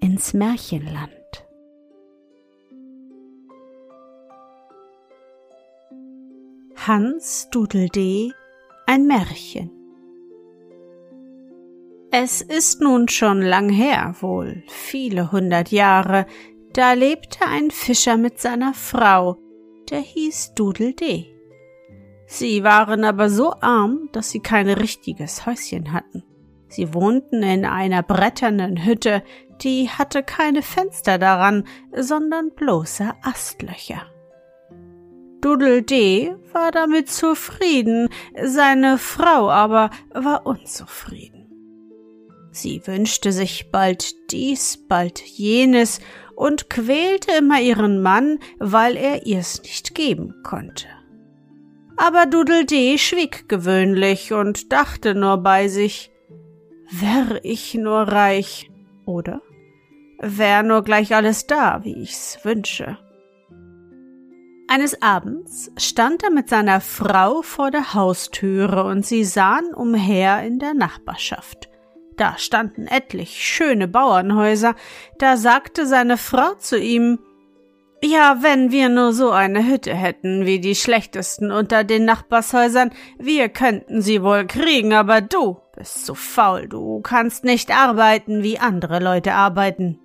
ins Märchenland. Hans Dudeldee ein Märchen Es ist nun schon lang her, wohl viele hundert Jahre, da lebte ein Fischer mit seiner Frau, der hieß Dudeldee. Sie waren aber so arm, dass sie kein richtiges Häuschen hatten. Sie wohnten in einer bretternen Hütte, die hatte keine Fenster daran, sondern bloße Astlöcher. Dudeldee war damit zufrieden, seine Frau aber war unzufrieden. Sie wünschte sich bald dies, bald jenes und quälte immer ihren Mann, weil er ihr's nicht geben konnte. Aber Dudeldee schwieg gewöhnlich und dachte nur bei sich, wär ich nur reich, oder? Wär nur gleich alles da, wie ich's wünsche. Eines Abends stand er mit seiner Frau vor der Haustüre und sie sahen umher in der Nachbarschaft. Da standen etlich schöne Bauernhäuser, da sagte seine Frau zu ihm Ja, wenn wir nur so eine Hütte hätten wie die schlechtesten unter den Nachbarshäusern, wir könnten sie wohl kriegen, aber du bist so faul, du kannst nicht arbeiten, wie andere Leute arbeiten.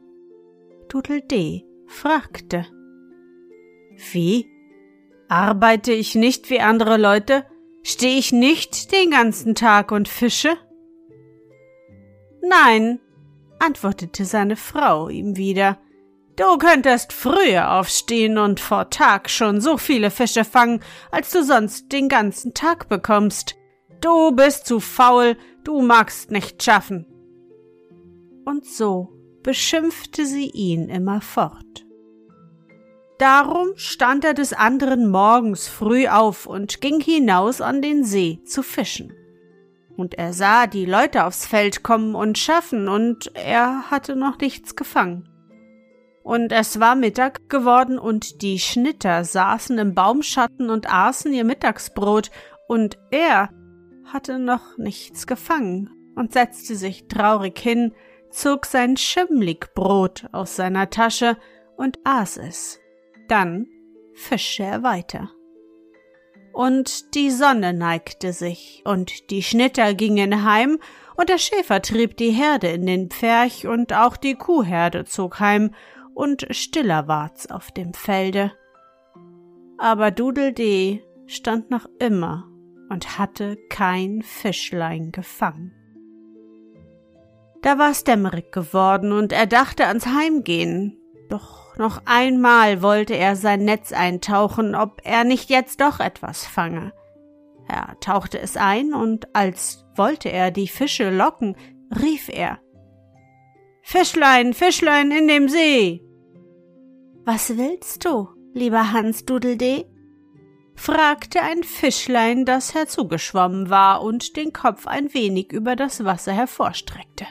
Dudeldee fragte. Wie? Arbeite ich nicht wie andere Leute? Stehe ich nicht den ganzen Tag und fische? Nein, antwortete seine Frau ihm wieder. Du könntest früher aufstehen und vor Tag schon so viele Fische fangen, als du sonst den ganzen Tag bekommst. Du bist zu faul, du magst nicht schaffen. Und so beschimpfte sie ihn immerfort. Darum stand er des anderen Morgens früh auf und ging hinaus an den See zu fischen. Und er sah die Leute aufs Feld kommen und schaffen, und er hatte noch nichts gefangen. Und es war Mittag geworden, und die Schnitter saßen im Baumschatten und aßen ihr Mittagsbrot, und er hatte noch nichts gefangen und setzte sich traurig hin, zog sein Schimmligbrot aus seiner Tasche und aß es. Dann fischte er weiter. Und die Sonne neigte sich, und die Schnitter gingen heim, und der Schäfer trieb die Herde in den Pferch, und auch die Kuhherde zog heim, und stiller ward's auf dem Felde. Aber Dudeldee stand noch immer und hatte kein Fischlein gefangen. Da war's dämmerig geworden und er dachte ans Heimgehen. Doch noch einmal wollte er sein Netz eintauchen, ob er nicht jetzt doch etwas fange. Er tauchte es ein und als wollte er die Fische locken, rief er Fischlein, Fischlein in dem See. Was willst du, lieber Hans Dudeldee? fragte ein Fischlein, das herzugeschwommen war und den Kopf ein wenig über das Wasser hervorstreckte.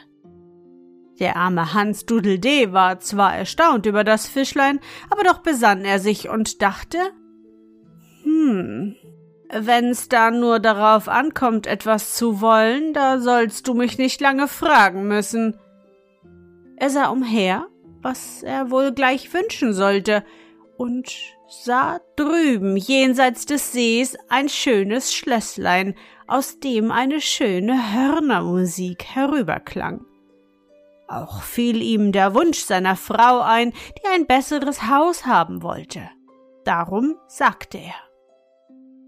Der arme Hans Dudeldee war zwar erstaunt über das Fischlein, aber doch besann er sich und dachte, hm, wenn's da nur darauf ankommt, etwas zu wollen, da sollst du mich nicht lange fragen müssen. Er sah umher, was er wohl gleich wünschen sollte, und sah drüben jenseits des Sees ein schönes Schlösslein, aus dem eine schöne Hörnermusik herüberklang. Auch fiel ihm der Wunsch seiner Frau ein, die ein besseres Haus haben wollte. Darum sagte er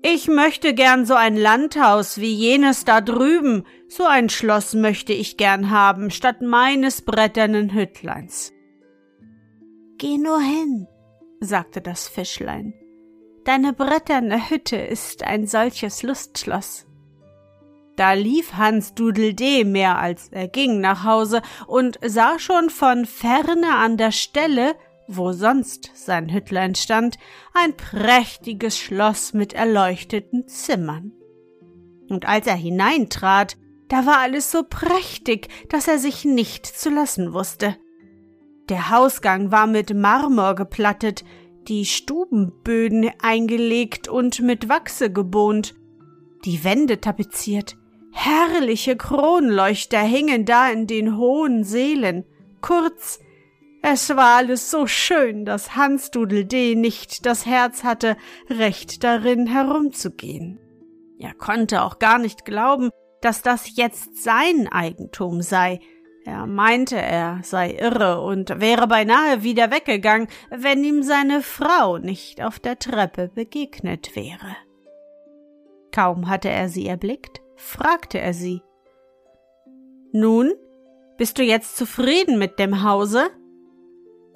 Ich möchte gern so ein Landhaus wie jenes da drüben, so ein Schloss möchte ich gern haben, statt meines bretternen Hüttleins. Geh nur hin, sagte das Fischlein. Deine bretterne Hütte ist ein solches Lustschloss. Da lief Hans Dudeldee mehr als er ging nach Hause und sah schon von ferne an der Stelle, wo sonst sein Hüttlein stand, ein prächtiges Schloss mit erleuchteten Zimmern. Und als er hineintrat, da war alles so prächtig, dass er sich nicht zu lassen wusste. Der Hausgang war mit Marmor geplattet, die Stubenböden eingelegt und mit Wachse gebohnt, die Wände tapeziert, herrliche Kronleuchter hingen da in den hohen Seelen. Kurz, es war alles so schön, dass Hans Dudeldee nicht das Herz hatte, recht darin herumzugehen. Er konnte auch gar nicht glauben, dass das jetzt sein Eigentum sei, er meinte, er sei irre und wäre beinahe wieder weggegangen, wenn ihm seine Frau nicht auf der Treppe begegnet wäre. Kaum hatte er sie erblickt, fragte er sie Nun, bist du jetzt zufrieden mit dem Hause?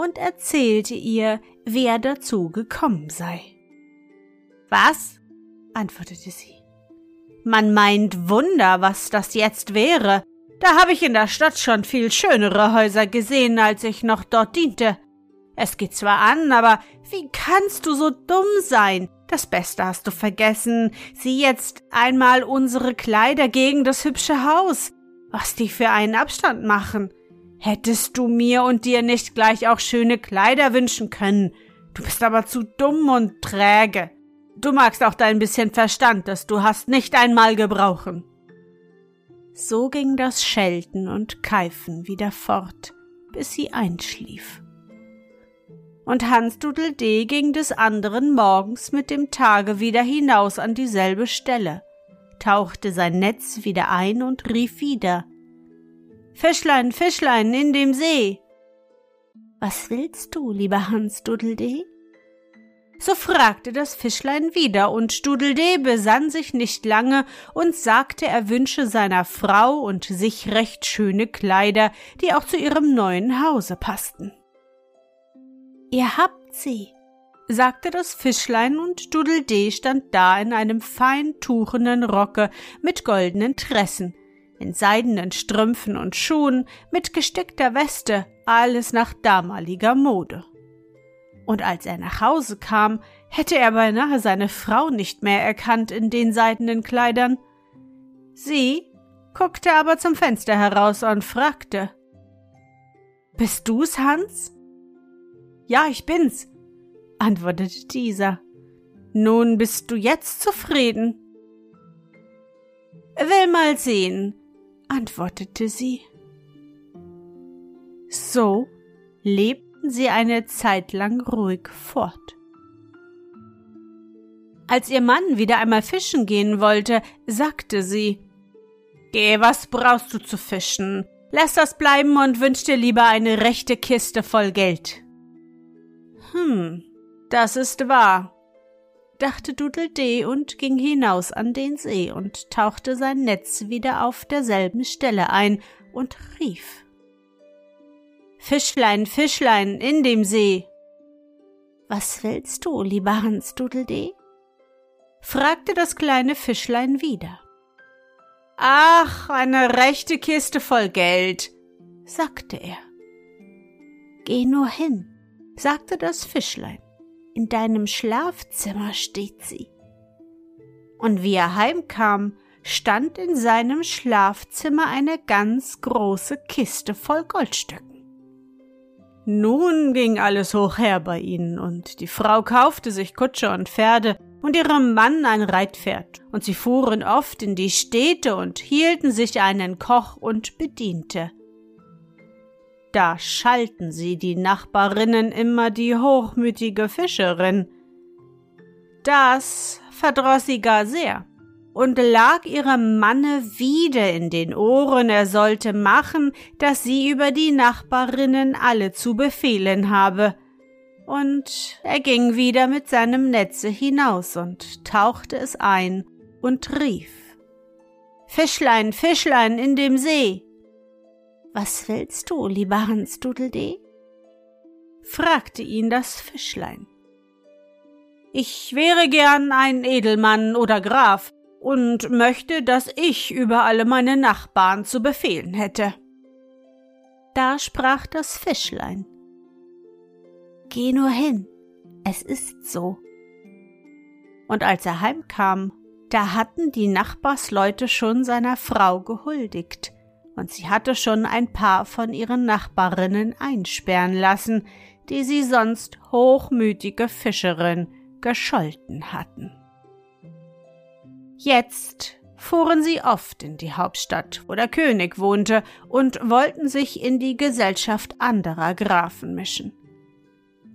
und erzählte ihr, wie er dazu gekommen sei. Was? antwortete sie. Man meint Wunder, was das jetzt wäre, da habe ich in der Stadt schon viel schönere Häuser gesehen, als ich noch dort diente. Es geht zwar an, aber wie kannst du so dumm sein? Das Beste hast du vergessen. Sieh jetzt einmal unsere Kleider gegen das hübsche Haus. Was die für einen Abstand machen. Hättest du mir und dir nicht gleich auch schöne Kleider wünschen können. Du bist aber zu dumm und träge. Du magst auch dein bisschen Verstand, das du hast, nicht einmal gebrauchen. So ging das Schelten und Keifen wieder fort, bis sie einschlief. Und Hans Dudeldee ging des anderen Morgens mit dem Tage wieder hinaus an dieselbe Stelle, tauchte sein Netz wieder ein und rief wieder Fischlein, Fischlein in dem See. Was willst du, lieber Hans Dudeldee? So fragte das Fischlein wieder, und Studeldee besann sich nicht lange und sagte, er wünsche seiner Frau und sich recht schöne Kleider, die auch zu ihrem neuen Hause passten. Ihr habt sie, sagte das Fischlein, und Dudeldee stand da in einem fein tuchenen Rocke mit goldenen Tressen, in seidenen Strümpfen und Schuhen, mit gestickter Weste, alles nach damaliger Mode und als er nach Hause kam, hätte er beinahe seine Frau nicht mehr erkannt in den seidenen Kleidern. Sie guckte aber zum Fenster heraus und fragte Bist du's, Hans? Ja, ich bin's, antwortete dieser. Nun bist du jetzt zufrieden? Will mal sehen, antwortete sie. So lebt sie eine Zeit lang ruhig fort. Als ihr Mann wieder einmal fischen gehen wollte, sagte sie Geh, was brauchst du zu fischen? Lass das bleiben und wünsch dir lieber eine rechte Kiste voll Geld. Hm, das ist wahr, dachte Dudeldee und ging hinaus an den See und tauchte sein Netz wieder auf derselben Stelle ein und rief Fischlein, Fischlein in dem See. Was willst du, lieber Hans Dudeldee? fragte das kleine Fischlein wieder. Ach, eine rechte Kiste voll Geld, sagte er. Geh nur hin, sagte das Fischlein. In deinem Schlafzimmer steht sie. Und wie er heimkam, stand in seinem Schlafzimmer eine ganz große Kiste voll Goldstücken. Nun ging alles hoch her bei ihnen, und die Frau kaufte sich Kutsche und Pferde und ihrem Mann ein Reitpferd, und sie fuhren oft in die Städte und hielten sich einen Koch und Bediente. Da schalten sie die Nachbarinnen immer die hochmütige Fischerin. Das verdroß sie gar sehr. und lag ihrem Manne wieder in den Ohren, er sollte machen, dass sie über die Nachbarinnen alle zu befehlen habe. Und er ging wieder mit seinem Netze hinaus und tauchte es ein und rief Fischlein, Fischlein in dem See. Was willst du, lieber Hans Dudeldee? fragte ihn das Fischlein. Ich wäre gern ein Edelmann oder Graf und möchte, dass ich über alle meine Nachbarn zu befehlen hätte. Da sprach das Fischlein. Geh nur hin, es ist so. Und als er heimkam, da hatten die Nachbarsleute schon seiner Frau gehuldigt, und sie hatte schon ein paar von ihren Nachbarinnen einsperren lassen, die sie sonst hochmütige Fischerin gescholten hatten. Jetzt fuhren sie oft in die Hauptstadt, wo der König wohnte, und wollten sich in die Gesellschaft anderer Grafen mischen.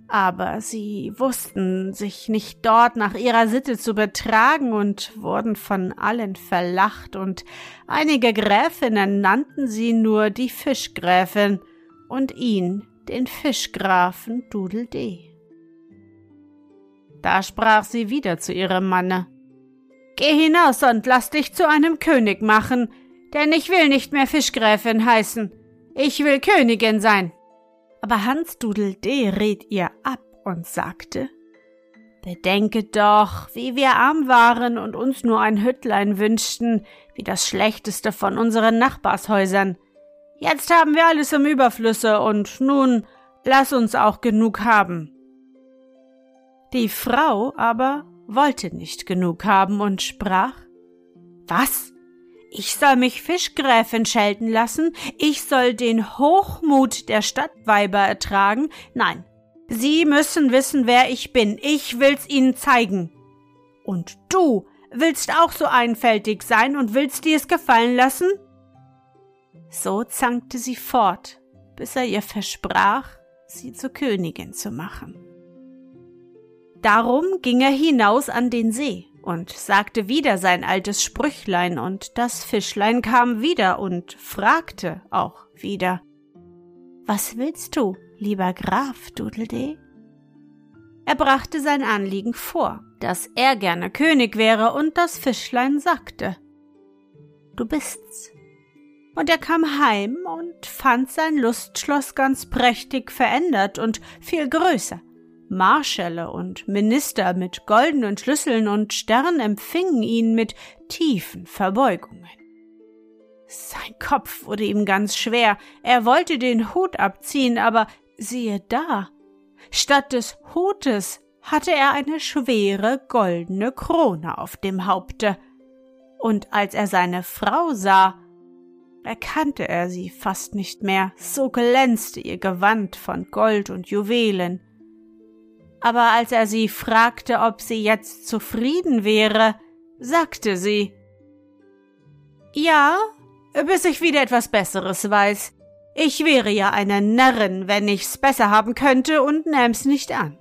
Aber sie wussten sich nicht dort nach ihrer Sitte zu betragen und wurden von allen verlacht, und einige Gräfinnen nannten sie nur die Fischgräfin und ihn den Fischgrafen Dudeldee. Da sprach sie wieder zu ihrem Manne. Geh hinaus und lass dich zu einem König machen, denn ich will nicht mehr Fischgräfin heißen. Ich will Königin sein. Aber Hans Dudeldee riet ihr ab und sagte, Bedenke doch, wie wir arm waren und uns nur ein Hüttlein wünschten, wie das schlechteste von unseren Nachbarshäusern. Jetzt haben wir alles im Überflüsse und nun lass uns auch genug haben. Die Frau aber wollte nicht genug haben und sprach Was? Ich soll mich Fischgräfin schelten lassen, ich soll den Hochmut der Stadtweiber ertragen, nein, Sie müssen wissen, wer ich bin, ich will's Ihnen zeigen. Und du willst auch so einfältig sein und willst dir es gefallen lassen? So zankte sie fort, bis er ihr versprach, sie zur Königin zu machen. Darum ging er hinaus an den See und sagte wieder sein altes Sprüchlein, und das Fischlein kam wieder und fragte auch wieder Was willst du, lieber Graf Dudeldee? Er brachte sein Anliegen vor, dass er gerne König wäre, und das Fischlein sagte Du bist's. Und er kam heim und fand sein Lustschloss ganz prächtig verändert und viel größer. Marschälle und Minister mit goldenen Schlüsseln und Sternen empfingen ihn mit tiefen Verbeugungen. Sein Kopf wurde ihm ganz schwer, er wollte den Hut abziehen, aber siehe da, statt des Hutes hatte er eine schwere goldene Krone auf dem Haupte, und als er seine Frau sah, erkannte er sie fast nicht mehr, so glänzte ihr Gewand von Gold und Juwelen aber als er sie fragte, ob sie jetzt zufrieden wäre, sagte sie Ja, bis ich wieder etwas Besseres weiß. Ich wäre ja eine Närrin, wenn ich's besser haben könnte und nähm's nicht an.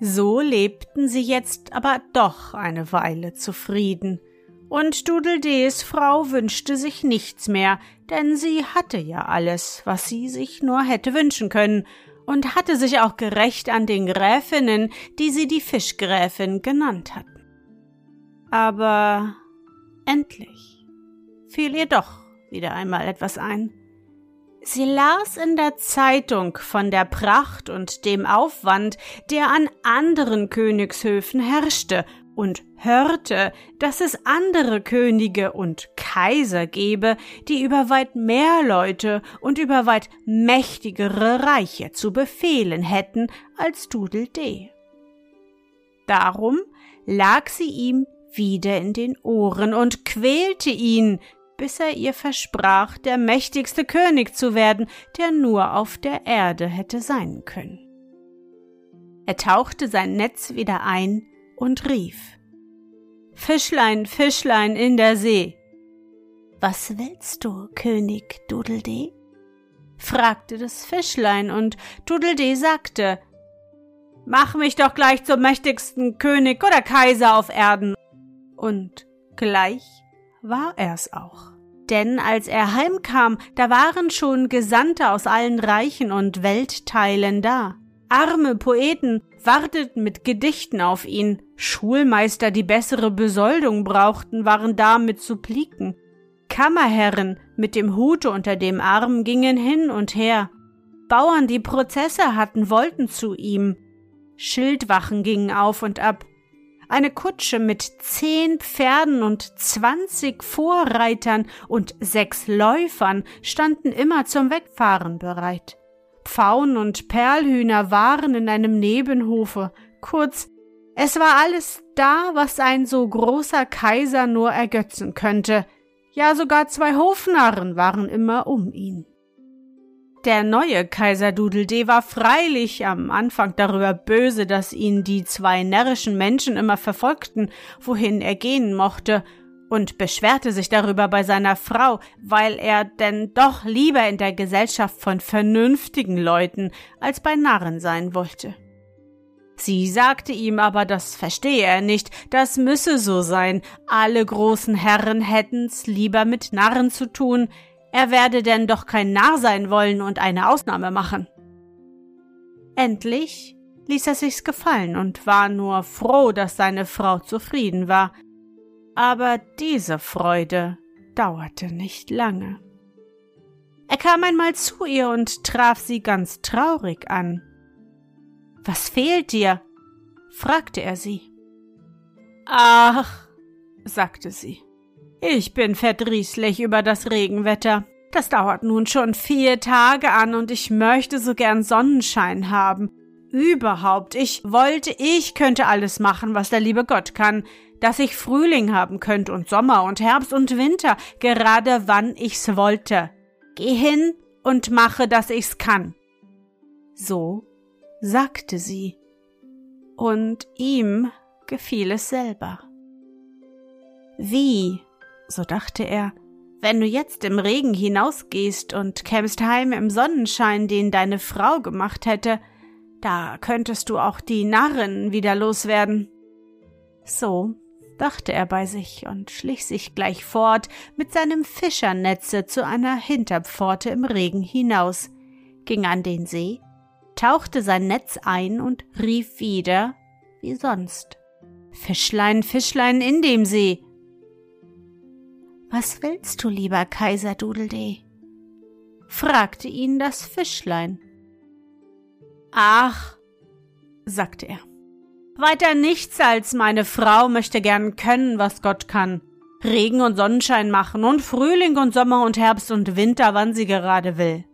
So lebten sie jetzt aber doch eine Weile zufrieden, und Dudeldees Frau wünschte sich nichts mehr, denn sie hatte ja alles, was sie sich nur hätte wünschen können, und hatte sich auch gerecht an den Gräfinnen, die sie die Fischgräfin genannt hatten. Aber endlich fiel ihr doch wieder einmal etwas ein. Sie las in der Zeitung von der Pracht und dem Aufwand, der an anderen Königshöfen herrschte, und hörte, dass es andere Könige und Kaiser gebe, die über weit mehr Leute und über weit mächtigere Reiche zu befehlen hätten als Dudeldee. Darum lag sie ihm wieder in den Ohren und quälte ihn, bis er ihr versprach, der mächtigste König zu werden, der nur auf der Erde hätte sein können. Er tauchte sein Netz wieder ein und rief Fischlein, Fischlein in der See. Was willst du, König Dudeldee? fragte das Fischlein, und Dudeldee sagte Mach mich doch gleich zum mächtigsten König oder Kaiser auf Erden, Und gleich war er's auch. Denn als er heimkam, da waren schon Gesandte aus allen Reichen und Weltteilen da. Arme Poeten warteten mit Gedichten auf ihn, Schulmeister, die bessere Besoldung brauchten, waren da mit Suppliken. Kammerherren mit dem Hute unter dem Arm gingen hin und her. Bauern, die Prozesse hatten, wollten zu ihm. Schildwachen gingen auf und ab. Eine Kutsche mit zehn Pferden und zwanzig Vorreitern und sechs Läufern standen immer zum Wegfahren bereit. Pfauen und Perlhühner waren in einem Nebenhofe. Kurz, es war alles da, was ein so großer Kaiser nur ergötzen könnte. Ja, sogar zwei Hofnarren waren immer um ihn. Der neue Kaiser Dudeldee war freilich am Anfang darüber böse, dass ihn die zwei närrischen Menschen immer verfolgten, wohin er gehen mochte, und beschwerte sich darüber bei seiner Frau, weil er denn doch lieber in der Gesellschaft von vernünftigen Leuten als bei Narren sein wollte. Sie sagte ihm aber, das verstehe er nicht, das müsse so sein, alle großen Herren hätten's lieber mit Narren zu tun, er werde denn doch kein Narr sein wollen und eine Ausnahme machen. Endlich ließ er sich's gefallen und war nur froh, dass seine Frau zufrieden war. Aber diese Freude dauerte nicht lange. Er kam einmal zu ihr und traf sie ganz traurig an. Was fehlt dir? fragte er sie. Ach, sagte sie, ich bin verdrießlich über das Regenwetter. Das dauert nun schon vier Tage an und ich möchte so gern Sonnenschein haben. Überhaupt, ich wollte, ich könnte alles machen, was der liebe Gott kann, dass ich Frühling haben könnte und Sommer und Herbst und Winter, gerade wann ich's wollte. Geh hin und mache, dass ich's kann. So sagte sie. Und ihm gefiel es selber. Wie so dachte er, wenn du jetzt im Regen hinausgehst und kämst heim im Sonnenschein, den deine Frau gemacht hätte, da könntest du auch die Narren wieder loswerden. So dachte er bei sich und schlich sich gleich fort mit seinem Fischernetze zu einer Hinterpforte im Regen hinaus, ging an den See, tauchte sein Netz ein und rief wieder, wie sonst. Fischlein, Fischlein in dem See, was willst du, lieber Kaiser Dudeldee? fragte ihn das Fischlein. Ach, sagte er, weiter nichts als meine Frau möchte gern können, was Gott kann. Regen und Sonnenschein machen und Frühling und Sommer und Herbst und Winter, wann sie gerade will.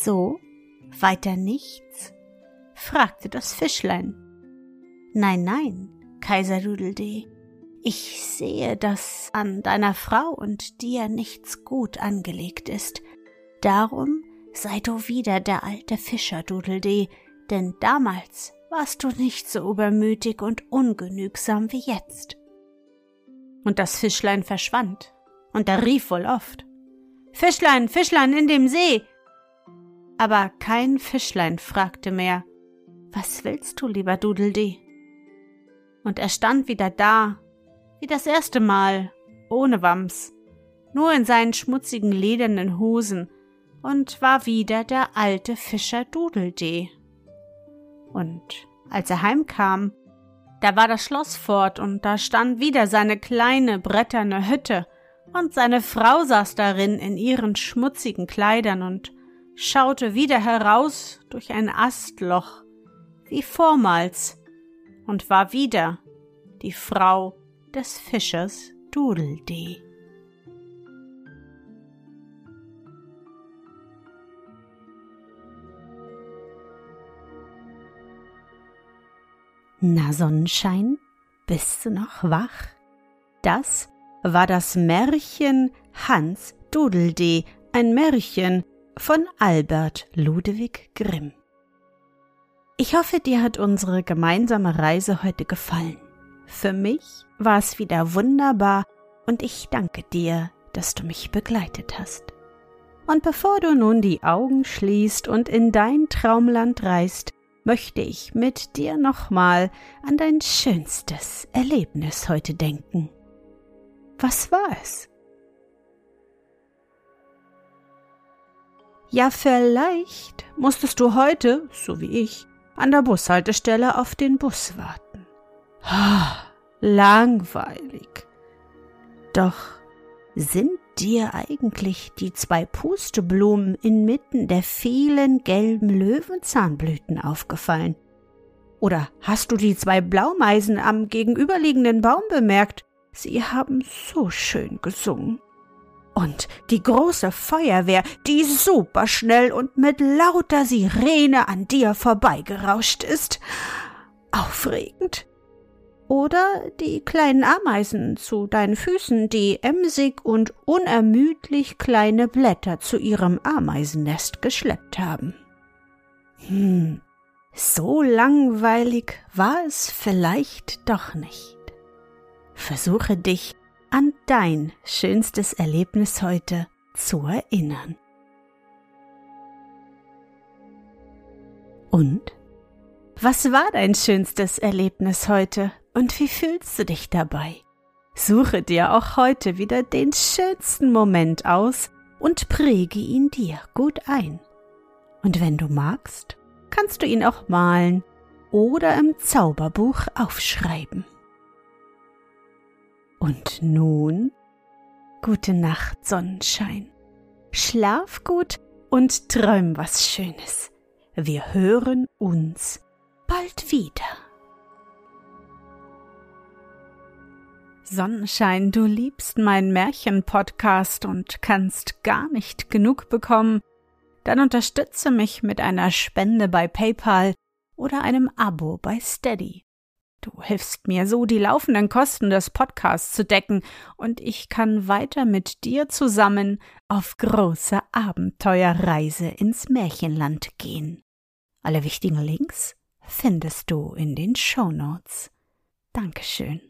So, weiter nichts? fragte das Fischlein. Nein, nein, Kaiser Dudeldee, ich sehe, dass an deiner Frau und dir nichts gut angelegt ist. Darum sei du wieder der alte Fischer, Dudeldee, denn damals warst du nicht so übermütig und ungenügsam wie jetzt. Und das Fischlein verschwand, und er rief wohl oft Fischlein, Fischlein in dem See. Aber kein Fischlein fragte mehr Was willst du, lieber Dudeldee? Und er stand wieder da wie das erste Mal, ohne Wams, nur in seinen schmutzigen ledernen Hosen und war wieder der alte Fischer Dudeldee. Und als er heimkam, da war das Schloss fort und da stand wieder seine kleine bretterne Hütte und seine Frau saß darin in ihren schmutzigen Kleidern und schaute wieder heraus durch ein Astloch, wie vormals, und war wieder die Frau des Fischers Dudeldee. Na Sonnenschein, bist du noch wach? Das war das Märchen Hans Dudeldee, ein Märchen von Albert Ludewig Grimm. Ich hoffe, dir hat unsere gemeinsame Reise heute gefallen. Für mich war es wieder wunderbar und ich danke dir, dass du mich begleitet hast. Und bevor du nun die Augen schließt und in dein Traumland reist, möchte ich mit dir nochmal an dein schönstes Erlebnis heute denken. Was war es? Ja, vielleicht musstest du heute, so wie ich, an der Bushaltestelle auf den Bus warten. Oh, langweilig. Doch sind dir eigentlich die zwei Pusteblumen inmitten der vielen gelben Löwenzahnblüten aufgefallen? Oder hast du die zwei Blaumeisen am gegenüberliegenden Baum bemerkt? Sie haben so schön gesungen. Und die große Feuerwehr, die superschnell und mit lauter Sirene an dir vorbeigerauscht ist. Aufregend. Oder die kleinen Ameisen zu deinen Füßen, die emsig und unermüdlich kleine Blätter zu ihrem Ameisennest geschleppt haben. Hm, so langweilig war es vielleicht doch nicht. Versuche dich an dein schönstes Erlebnis heute zu erinnern. Und? Was war dein schönstes Erlebnis heute und wie fühlst du dich dabei? Suche dir auch heute wieder den schönsten Moment aus und präge ihn dir gut ein. Und wenn du magst, kannst du ihn auch malen oder im Zauberbuch aufschreiben. Und nun gute Nacht, Sonnenschein. Schlaf gut und träum was Schönes. Wir hören uns bald wieder. Sonnenschein, du liebst meinen Märchen-Podcast und kannst gar nicht genug bekommen, dann unterstütze mich mit einer Spende bei PayPal oder einem Abo bei Steady. Du hilfst mir so, die laufenden Kosten des Podcasts zu decken, und ich kann weiter mit dir zusammen auf große Abenteuerreise ins Märchenland gehen. Alle wichtigen Links findest du in den Show Notes. Dankeschön.